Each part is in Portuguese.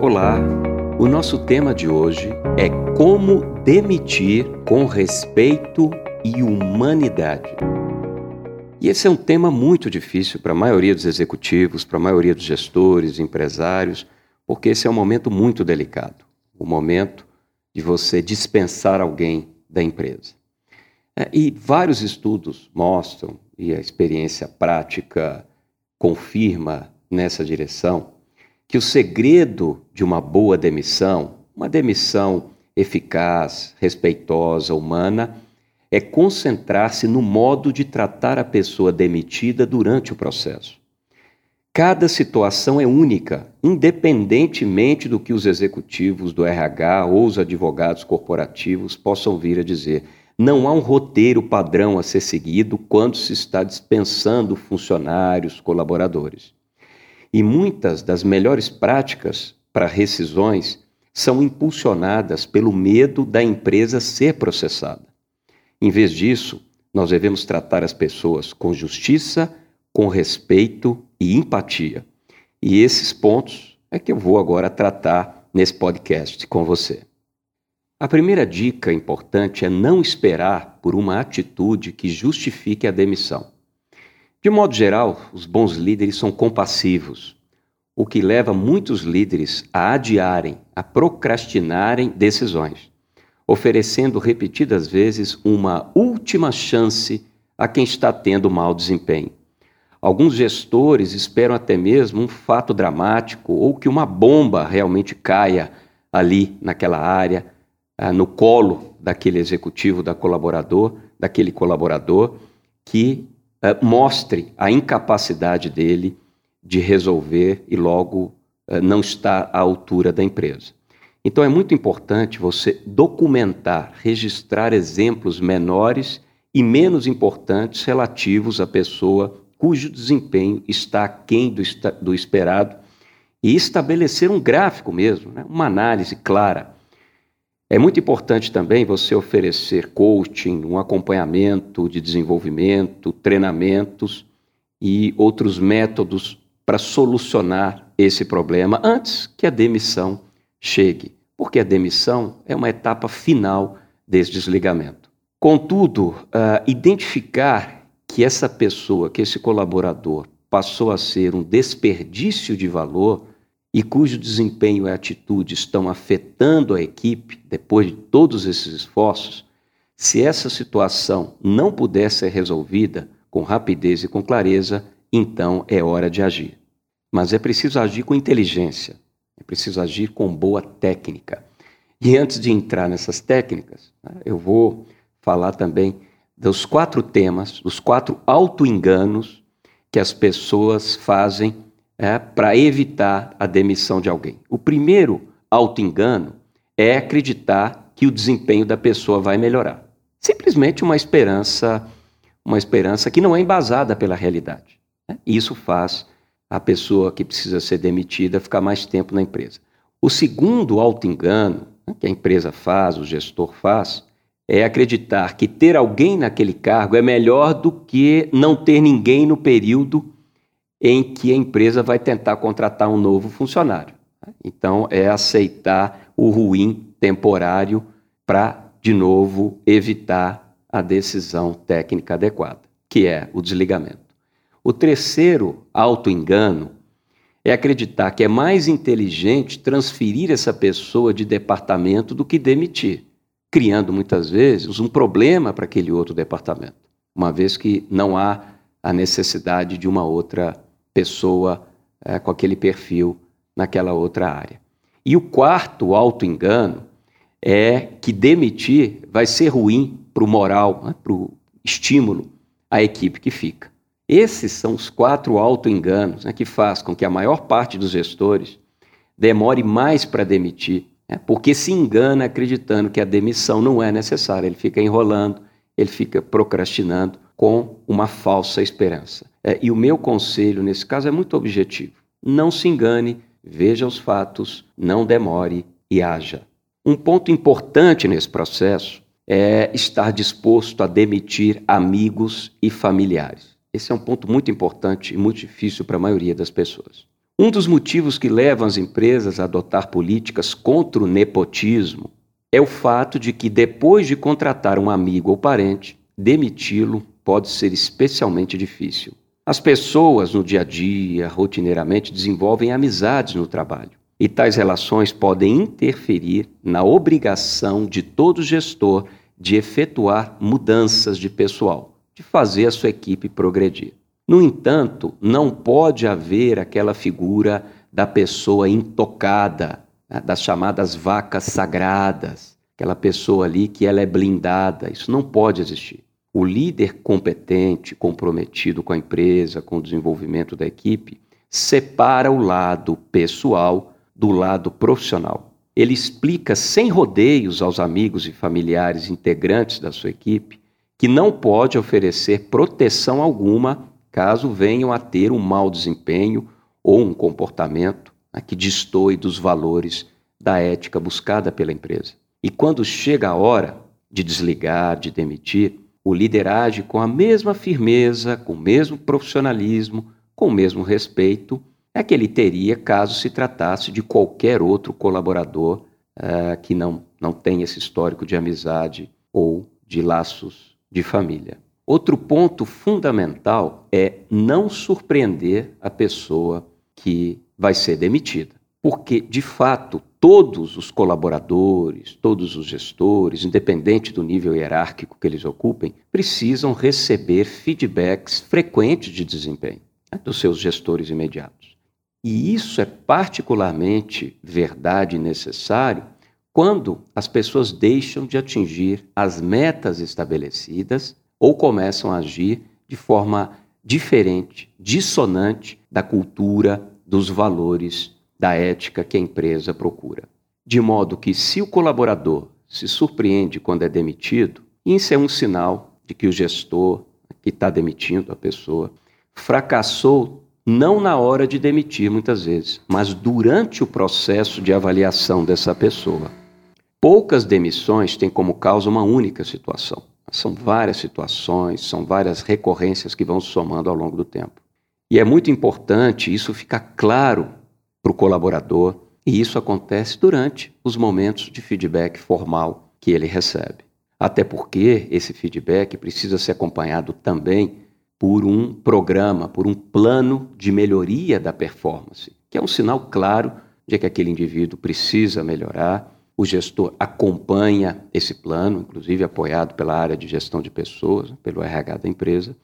Olá, o nosso tema de hoje é como demitir com respeito e humanidade. E esse é um tema muito difícil para a maioria dos executivos, para a maioria dos gestores, empresários, porque esse é um momento muito delicado o momento de você dispensar alguém da empresa. É, e vários estudos mostram, e a experiência prática confirma nessa direção, que o segredo de uma boa demissão, uma demissão eficaz, respeitosa, humana, é concentrar-se no modo de tratar a pessoa demitida durante o processo. Cada situação é única, independentemente do que os executivos do RH ou os advogados corporativos possam vir a dizer. Não há um roteiro padrão a ser seguido quando se está dispensando funcionários, colaboradores. E muitas das melhores práticas para rescisões são impulsionadas pelo medo da empresa ser processada. Em vez disso, nós devemos tratar as pessoas com justiça, com respeito e empatia. E esses pontos é que eu vou agora tratar nesse podcast com você. A primeira dica importante é não esperar por uma atitude que justifique a demissão. De modo geral, os bons líderes são compassivos, o que leva muitos líderes a adiarem, a procrastinarem decisões, oferecendo repetidas vezes uma última chance a quem está tendo mau desempenho. Alguns gestores esperam até mesmo um fato dramático ou que uma bomba realmente caia ali naquela área, ah, no colo daquele executivo, da colaborador, daquele colaborador, que uh, mostre a incapacidade dele de resolver e logo uh, não está à altura da empresa. Então é muito importante você documentar, registrar exemplos menores e menos importantes relativos à pessoa cujo desempenho está aquém do, do esperado e estabelecer um gráfico mesmo, né? uma análise clara é muito importante também você oferecer coaching, um acompanhamento de desenvolvimento, treinamentos e outros métodos para solucionar esse problema antes que a demissão chegue, porque a demissão é uma etapa final desse desligamento. Contudo, uh, identificar que essa pessoa, que esse colaborador passou a ser um desperdício de valor e cujo desempenho e atitude estão afetando a equipe depois de todos esses esforços, se essa situação não puder ser resolvida com rapidez e com clareza, então é hora de agir. Mas é preciso agir com inteligência, é preciso agir com boa técnica. E antes de entrar nessas técnicas, né, eu vou falar também dos quatro temas, dos quatro auto-enganos que as pessoas fazem é, para evitar a demissão de alguém. O primeiro auto-engano é acreditar que o desempenho da pessoa vai melhorar. Simplesmente uma esperança, uma esperança que não é embasada pela realidade. Né? Isso faz a pessoa que precisa ser demitida ficar mais tempo na empresa. O segundo auto-engano né, que a empresa faz, o gestor faz, é acreditar que ter alguém naquele cargo é melhor do que não ter ninguém no período em que a empresa vai tentar contratar um novo funcionário. Então, é aceitar o ruim temporário para, de novo, evitar a decisão técnica adequada, que é o desligamento. O terceiro auto-engano é acreditar que é mais inteligente transferir essa pessoa de departamento do que demitir, criando muitas vezes um problema para aquele outro departamento, uma vez que não há a necessidade de uma outra pessoa é, com aquele perfil naquela outra área. E o quarto auto-engano é que demitir vai ser ruim para o moral, né, para o estímulo à equipe que fica. Esses são os quatro auto-enganos né, que faz com que a maior parte dos gestores demore mais para demitir, né, porque se engana acreditando que a demissão não é necessária. Ele fica enrolando, ele fica procrastinando com uma falsa esperança. É, e o meu conselho nesse caso é muito objetivo. Não se engane, veja os fatos, não demore e haja. Um ponto importante nesse processo é estar disposto a demitir amigos e familiares. Esse é um ponto muito importante e muito difícil para a maioria das pessoas. Um dos motivos que levam as empresas a adotar políticas contra o nepotismo é o fato de que, depois de contratar um amigo ou parente, demiti-lo pode ser especialmente difícil. As pessoas no dia a dia, rotineiramente, desenvolvem amizades no trabalho. E tais relações podem interferir na obrigação de todo gestor de efetuar mudanças de pessoal, de fazer a sua equipe progredir. No entanto, não pode haver aquela figura da pessoa intocada, né, das chamadas vacas sagradas, aquela pessoa ali que ela é blindada. Isso não pode existir. O líder competente, comprometido com a empresa, com o desenvolvimento da equipe, separa o lado pessoal do lado profissional. Ele explica sem rodeios aos amigos e familiares integrantes da sua equipe que não pode oferecer proteção alguma caso venham a ter um mau desempenho ou um comportamento né, que destoe dos valores da ética buscada pela empresa. E quando chega a hora de desligar, de demitir, o líder age com a mesma firmeza, com o mesmo profissionalismo, com o mesmo respeito é que ele teria caso se tratasse de qualquer outro colaborador uh, que não, não tem esse histórico de amizade ou de laços de família. Outro ponto fundamental é não surpreender a pessoa que vai ser demitida. Porque, de fato, todos os colaboradores, todos os gestores, independente do nível hierárquico que eles ocupem, precisam receber feedbacks frequentes de desempenho né, dos seus gestores imediatos. E isso é particularmente verdade e necessário quando as pessoas deixam de atingir as metas estabelecidas ou começam a agir de forma diferente, dissonante da cultura, dos valores, da ética que a empresa procura. De modo que, se o colaborador se surpreende quando é demitido, isso é um sinal de que o gestor que está demitindo a pessoa fracassou não na hora de demitir, muitas vezes, mas durante o processo de avaliação dessa pessoa. Poucas demissões têm como causa uma única situação. São várias situações, são várias recorrências que vão somando ao longo do tempo. E é muito importante isso ficar claro para o colaborador, e isso acontece durante os momentos de feedback formal que ele recebe. Até porque esse feedback precisa ser acompanhado também por um programa, por um plano de melhoria da performance, que é um sinal claro de que aquele indivíduo precisa melhorar. O gestor acompanha esse plano, inclusive apoiado pela área de gestão de pessoas, pelo RH da empresa,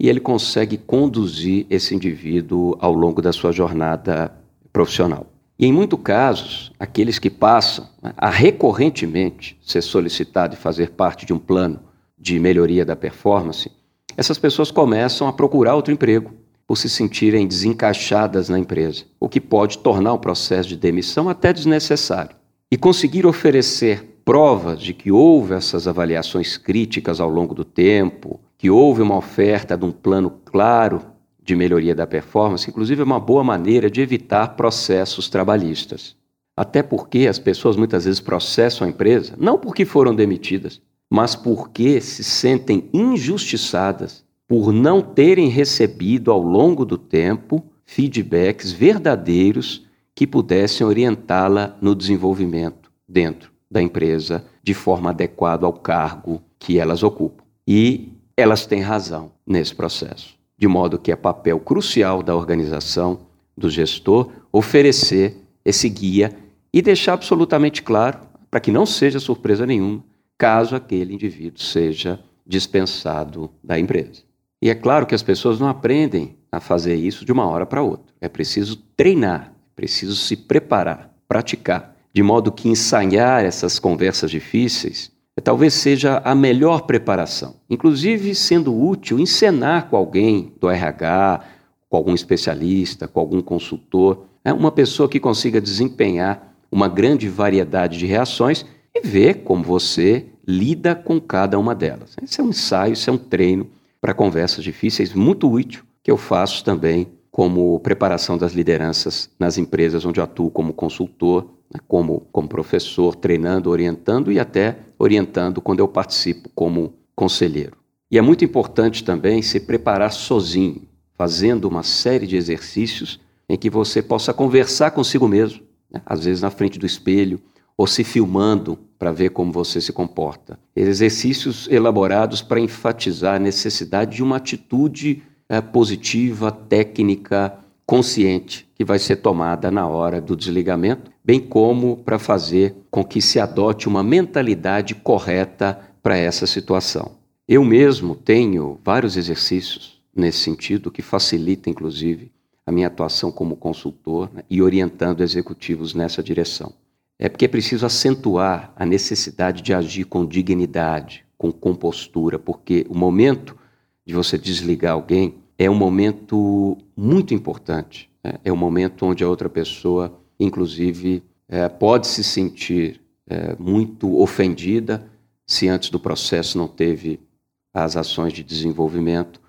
e ele consegue conduzir esse indivíduo ao longo da sua jornada profissional. E em muitos casos, aqueles que passam né, a recorrentemente ser solicitado e fazer parte de um plano de melhoria da performance, essas pessoas começam a procurar outro emprego por se sentirem desencaixadas na empresa, o que pode tornar o processo de demissão até desnecessário. E conseguir oferecer provas de que houve essas avaliações críticas ao longo do tempo, que houve uma oferta de um plano claro de melhoria da performance, inclusive é uma boa maneira de evitar processos trabalhistas. Até porque as pessoas muitas vezes processam a empresa não porque foram demitidas, mas porque se sentem injustiçadas por não terem recebido ao longo do tempo feedbacks verdadeiros que pudessem orientá-la no desenvolvimento dentro da empresa de forma adequada ao cargo que elas ocupam. E elas têm razão nesse processo, de modo que é papel crucial da organização, do gestor, oferecer esse guia e deixar absolutamente claro, para que não seja surpresa nenhuma, caso aquele indivíduo seja dispensado da empresa. E é claro que as pessoas não aprendem a fazer isso de uma hora para outra. É preciso treinar, é preciso se preparar, praticar, de modo que ensaiar essas conversas difíceis talvez seja a melhor preparação. Inclusive sendo útil encenar com alguém do RH, com algum especialista, com algum consultor, né? uma pessoa que consiga desempenhar uma grande variedade de reações e ver como você lida com cada uma delas. Esse é um ensaio, isso é um treino para conversas difíceis muito útil que eu faço também como preparação das lideranças nas empresas onde eu atuo como consultor, né, como, como professor, treinando, orientando e até orientando quando eu participo como conselheiro. E é muito importante também se preparar sozinho, fazendo uma série de exercícios em que você possa conversar consigo mesmo, né? às vezes na frente do espelho, ou se filmando para ver como você se comporta. Exercícios elaborados para enfatizar a necessidade de uma atitude é, positiva, técnica, consciente, que vai ser tomada na hora do desligamento, bem como para fazer com que se adote uma mentalidade correta para essa situação. Eu mesmo tenho vários exercícios nesse sentido que facilita, inclusive, a minha atuação como consultor né, e orientando executivos nessa direção. É porque é preciso acentuar a necessidade de agir com dignidade, com compostura, porque o momento de você desligar alguém é um momento muito importante. Né? É um momento onde a outra pessoa, inclusive, é, pode se sentir é, muito ofendida se antes do processo não teve as ações de desenvolvimento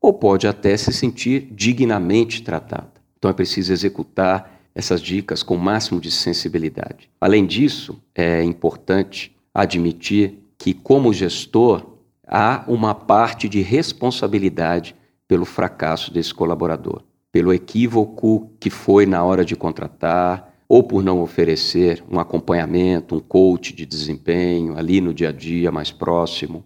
ou pode até se sentir dignamente tratada. Então é preciso executar essas dicas com o máximo de sensibilidade. Além disso, é importante admitir que, como gestor, há uma parte de responsabilidade pelo fracasso desse colaborador, pelo equívoco que foi na hora de contratar, ou por não oferecer um acompanhamento, um coach de desempenho ali no dia a dia mais próximo.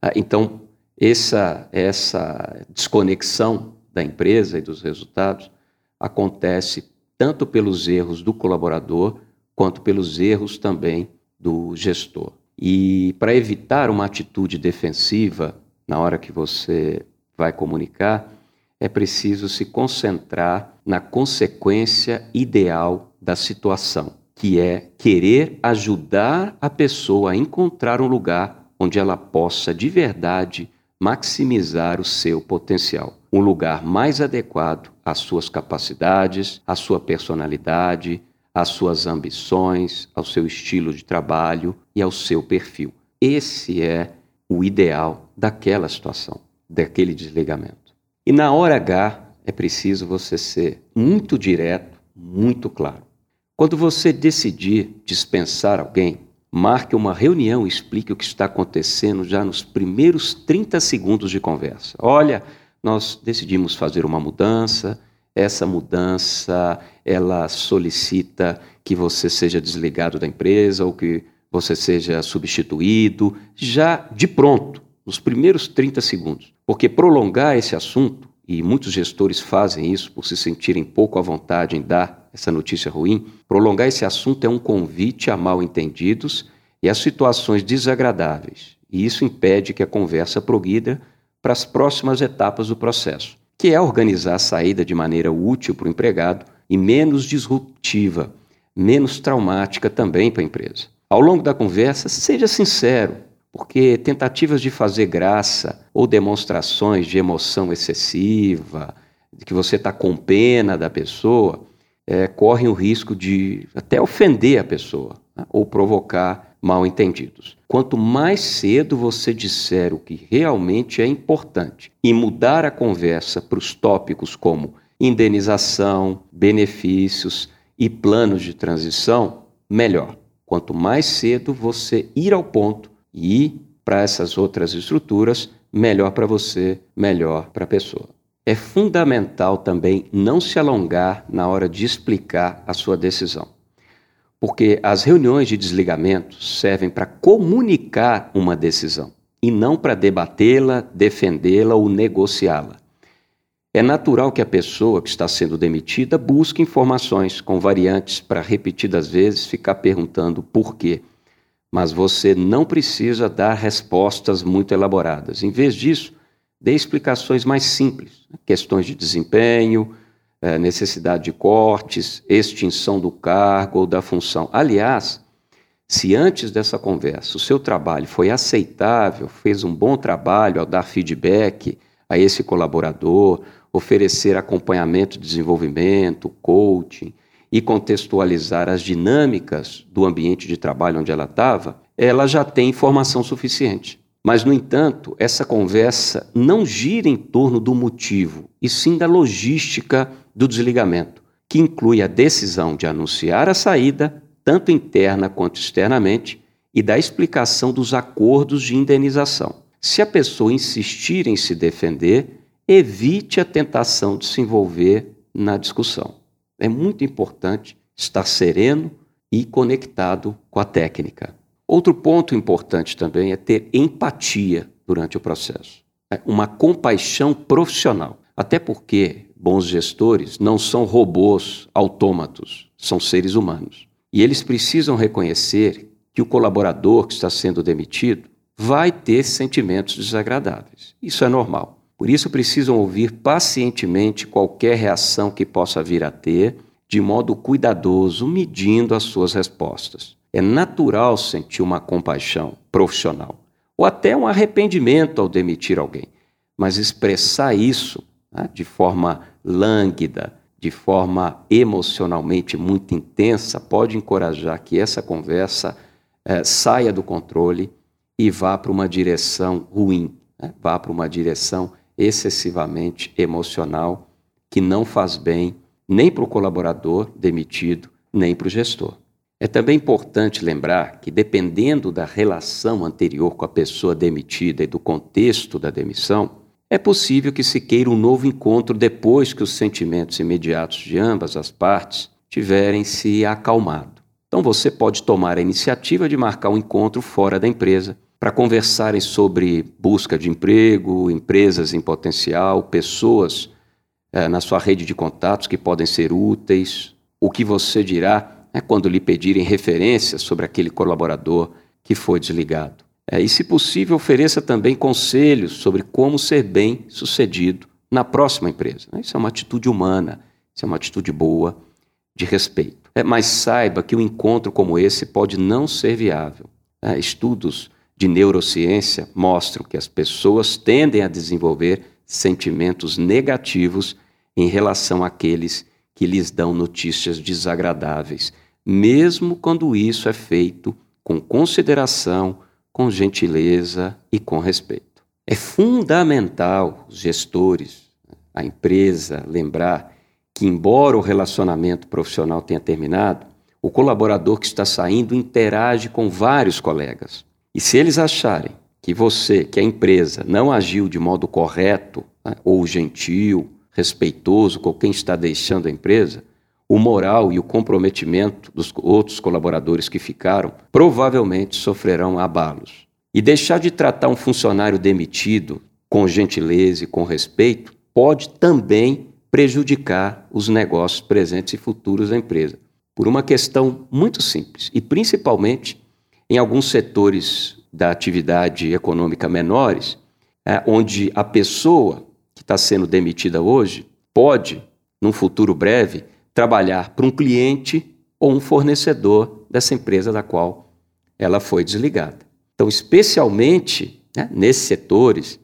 Ah, então, essa, essa desconexão da empresa e dos resultados acontece tanto pelos erros do colaborador quanto pelos erros também do gestor. E para evitar uma atitude defensiva na hora que você vai comunicar, é preciso se concentrar na consequência ideal da situação, que é querer ajudar a pessoa a encontrar um lugar onde ela possa de verdade maximizar o seu potencial. Um lugar mais adequado às suas capacidades, à sua personalidade, às suas ambições, ao seu estilo de trabalho e ao seu perfil. Esse é o ideal daquela situação, daquele desligamento. E na hora H é preciso você ser muito direto, muito claro. Quando você decidir dispensar alguém, marque uma reunião e explique o que está acontecendo já nos primeiros 30 segundos de conversa. Olha, nós decidimos fazer uma mudança, essa mudança ela solicita que você seja desligado da empresa ou que você seja substituído, já de pronto, nos primeiros 30 segundos. Porque prolongar esse assunto, e muitos gestores fazem isso por se sentirem pouco à vontade em dar essa notícia ruim, prolongar esse assunto é um convite a mal entendidos e a situações desagradáveis, e isso impede que a conversa progrida para as próximas etapas do processo, que é organizar a saída de maneira útil para o empregado e menos disruptiva, menos traumática também para a empresa. Ao longo da conversa, seja sincero, porque tentativas de fazer graça ou demonstrações de emoção excessiva, de que você está com pena da pessoa, é, correm o risco de até ofender a pessoa né, ou provocar mal entendidos. Quanto mais cedo você disser o que realmente é importante e mudar a conversa para os tópicos como indenização, benefícios e planos de transição, melhor. Quanto mais cedo você ir ao ponto e para essas outras estruturas, melhor para você, melhor para a pessoa. É fundamental também não se alongar na hora de explicar a sua decisão. Porque as reuniões de desligamento servem para comunicar uma decisão e não para debatê-la, defendê-la ou negociá-la. É natural que a pessoa que está sendo demitida busque informações com variantes para repetidas vezes ficar perguntando por quê. Mas você não precisa dar respostas muito elaboradas. Em vez disso, dê explicações mais simples, né? questões de desempenho, eh, necessidade de cortes, extinção do cargo ou da função. Aliás, se antes dessa conversa o seu trabalho foi aceitável, fez um bom trabalho ao dar feedback a esse colaborador, oferecer acompanhamento de desenvolvimento, coaching e contextualizar as dinâmicas do ambiente de trabalho onde ela estava, ela já tem informação suficiente. Mas, no entanto, essa conversa não gira em torno do motivo, e sim da logística do desligamento, que inclui a decisão de anunciar a saída, tanto interna quanto externamente, e da explicação dos acordos de indenização. Se a pessoa insistir em se defender, evite a tentação de se envolver na discussão. É muito importante estar sereno e conectado com a técnica. Outro ponto importante também é ter empatia durante o processo. É uma compaixão profissional. Até porque bons gestores não são robôs autômatos, são seres humanos. E eles precisam reconhecer que o colaborador que está sendo demitido vai ter sentimentos desagradáveis. Isso é normal. Por isso precisam ouvir pacientemente qualquer reação que possa vir a ter, de modo cuidadoso, medindo as suas respostas. É natural sentir uma compaixão profissional ou até um arrependimento ao demitir alguém, mas expressar isso né, de forma lânguida, de forma emocionalmente muito intensa, pode encorajar que essa conversa eh, saia do controle e vá para uma direção ruim, né? vá para uma direção excessivamente emocional que não faz bem nem para o colaborador demitido, nem para o gestor. É também importante lembrar que, dependendo da relação anterior com a pessoa demitida e do contexto da demissão, é possível que se queira um novo encontro depois que os sentimentos imediatos de ambas as partes tiverem se acalmado. Então você pode tomar a iniciativa de marcar um encontro fora da empresa para conversarem sobre busca de emprego, empresas em potencial, pessoas é, na sua rede de contatos que podem ser úteis. O que você dirá é quando lhe pedirem referências sobre aquele colaborador que foi desligado. É, e, se possível, ofereça também conselhos sobre como ser bem sucedido na próxima empresa. Isso é uma atitude humana, isso é uma atitude boa, de respeito. É, mas saiba que um encontro como esse pode não ser viável. É, estudos de neurociência mostram que as pessoas tendem a desenvolver sentimentos negativos em relação àqueles que lhes dão notícias desagradáveis, mesmo quando isso é feito com consideração, com gentileza e com respeito. É fundamental os gestores, a empresa, lembrar que, embora o relacionamento profissional tenha terminado, o colaborador que está saindo interage com vários colegas. E se eles acharem que você, que a empresa, não agiu de modo correto, né, ou gentil, respeitoso com quem está deixando a empresa, o moral e o comprometimento dos outros colaboradores que ficaram provavelmente sofrerão abalos. E deixar de tratar um funcionário demitido com gentileza e com respeito pode também prejudicar os negócios presentes e futuros da empresa, por uma questão muito simples e principalmente em alguns setores da atividade econômica menores, é, onde a pessoa que está sendo demitida hoje pode, num futuro breve, trabalhar para um cliente ou um fornecedor dessa empresa da qual ela foi desligada. Então, especialmente né, nesses setores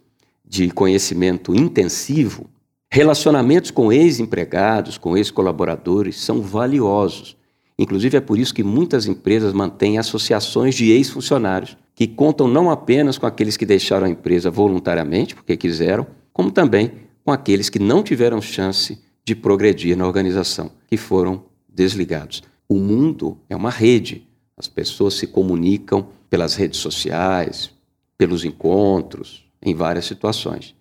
de conhecimento intensivo, relacionamentos com ex-empregados, com ex-colaboradores são valiosos Inclusive, é por isso que muitas empresas mantêm associações de ex-funcionários, que contam não apenas com aqueles que deixaram a empresa voluntariamente, porque quiseram, como também com aqueles que não tiveram chance de progredir na organização, que foram desligados. O mundo é uma rede, as pessoas se comunicam pelas redes sociais, pelos encontros, em várias situações.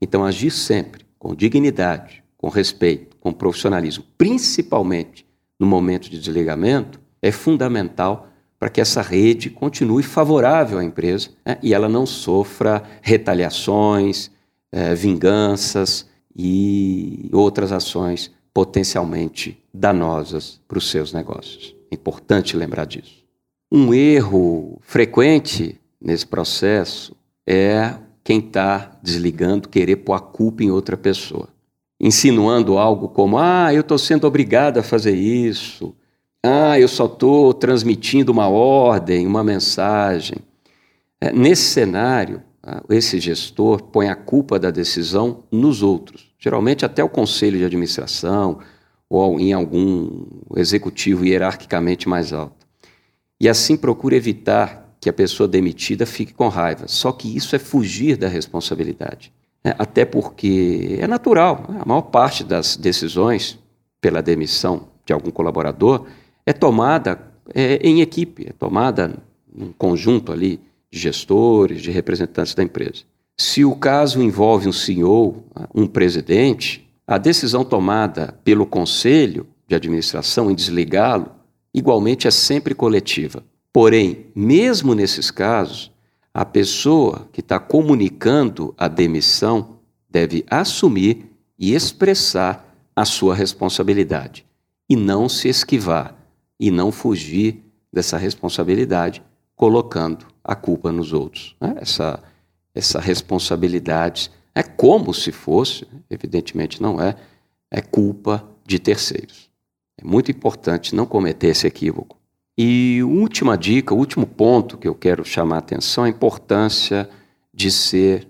Então, agir sempre com dignidade, com respeito, com profissionalismo, principalmente no momento de desligamento é fundamental para que essa rede continue favorável à empresa né, e ela não sofra retaliações, é, vinganças e outras ações potencialmente danosas para os seus negócios. É importante lembrar disso. Um erro frequente nesse processo é quem está desligando querer pôr a culpa em outra pessoa insinuando algo como: ah, eu estou sendo obrigado a fazer isso, ah, eu só estou transmitindo uma ordem, uma mensagem. É, nesse cenário, ah, esse gestor põe a culpa da decisão nos outros, geralmente até o conselho de administração ou em algum executivo hierarquicamente mais alto. E assim procura evitar que a pessoa demitida fique com raiva. Só que isso é fugir da responsabilidade. É, até porque é natural, né? a maior parte das decisões pela demissão de algum colaborador é tomada é, em equipe, é tomada num conjunto ali de gestores, de representantes da empresa. Se o caso envolve um CEO, um presidente, a decisão tomada pelo conselho de administração em desligá-lo, igualmente é sempre coletiva. Porém, mesmo nesses casos, a pessoa que está comunicando a demissão deve assumir e expressar a sua responsabilidade e não se esquivar e não fugir dessa responsabilidade colocando a culpa nos outros. Né? Essa, essa responsabilidade é como se fosse, evidentemente não é, é culpa de terceiros. É muito importante não cometer esse equívoco. E última dica, último ponto que eu quero chamar a atenção é a importância de ser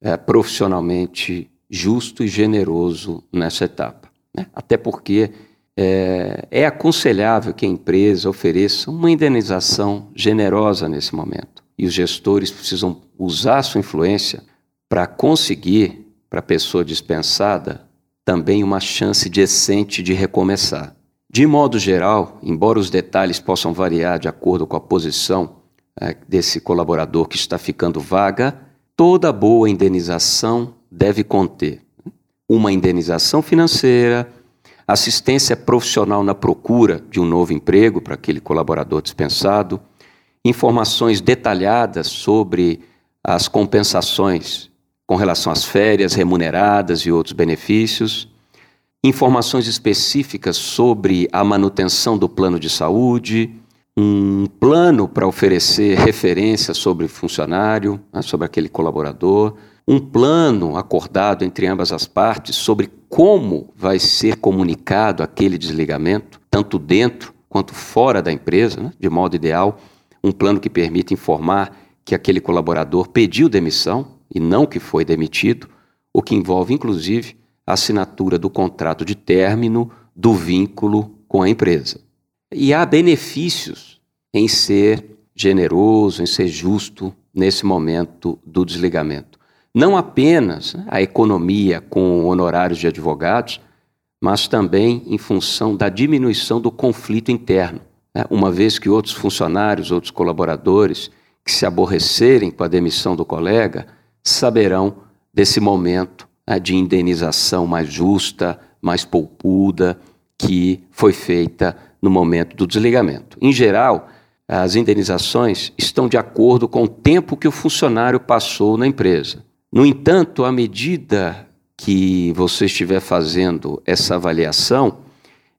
é, profissionalmente justo e generoso nessa etapa. Né? Até porque é, é aconselhável que a empresa ofereça uma indenização generosa nesse momento. E os gestores precisam usar sua influência para conseguir, para a pessoa dispensada, também uma chance decente de recomeçar. De modo geral, embora os detalhes possam variar de acordo com a posição é, desse colaborador que está ficando vaga, toda boa indenização deve conter uma indenização financeira, assistência profissional na procura de um novo emprego para aquele colaborador dispensado, informações detalhadas sobre as compensações com relação às férias remuneradas e outros benefícios, informações específicas sobre a manutenção do plano de saúde, um plano para oferecer referências sobre o funcionário, né, sobre aquele colaborador, um plano acordado entre ambas as partes sobre como vai ser comunicado aquele desligamento, tanto dentro quanto fora da empresa, né? de modo ideal, um plano que permita informar que aquele colaborador pediu demissão e não que foi demitido, o que envolve inclusive assinatura do contrato de término do vínculo com a empresa. E há benefícios em ser generoso, em ser justo nesse momento do desligamento não apenas a economia com honorários de advogados, mas também em função da diminuição do conflito interno, né? uma vez que outros funcionários, outros colaboradores que se aborrecerem com a demissão do colega saberão desse momento de indenização mais justa, mais poupuda, que foi feita no momento do desligamento. Em geral, as indenizações estão de acordo com o tempo que o funcionário passou na empresa. No entanto, à medida que você estiver fazendo essa avaliação,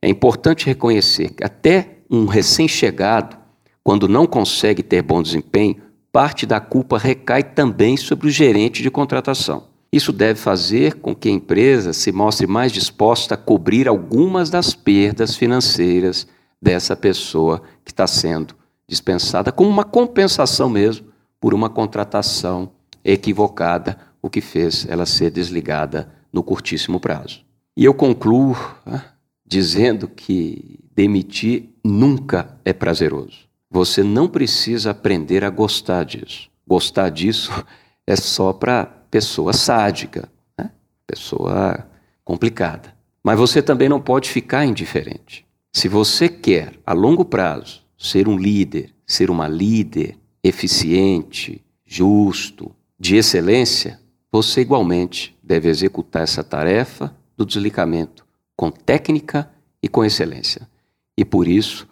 é importante reconhecer que até um recém-chegado, quando não consegue ter bom desempenho, parte da culpa recai também sobre o gerente de contratação. Isso deve fazer com que a empresa se mostre mais disposta a cobrir algumas das perdas financeiras dessa pessoa que está sendo dispensada, como uma compensação mesmo por uma contratação equivocada, o que fez ela ser desligada no curtíssimo prazo. E eu concluo né, dizendo que demitir nunca é prazeroso. Você não precisa aprender a gostar disso. Gostar disso é só para pessoa sádica, né? pessoa complicada. Mas você também não pode ficar indiferente. Se você quer, a longo prazo, ser um líder, ser uma líder eficiente, justo, de excelência, você igualmente deve executar essa tarefa do desligamento com técnica e com excelência. E por isso,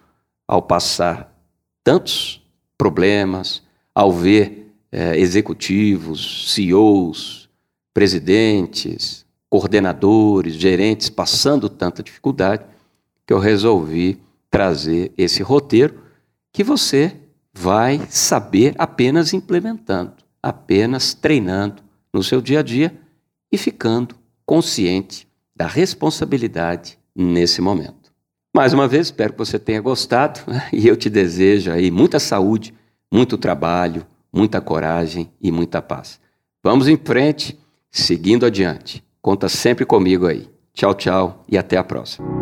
ao passar tantos problemas, ao ver é, executivos, CEOs, presidentes, coordenadores, gerentes passando tanta dificuldade, que eu resolvi trazer esse roteiro que você vai saber apenas implementando apenas treinando no seu dia a dia e ficando consciente da responsabilidade nesse momento. Mais uma vez, espero que você tenha gostado né? e eu te desejo aí muita saúde, muito trabalho, muita coragem e muita paz. Vamos em frente, seguindo adiante. Conta sempre comigo aí. Tchau, tchau e até a próxima.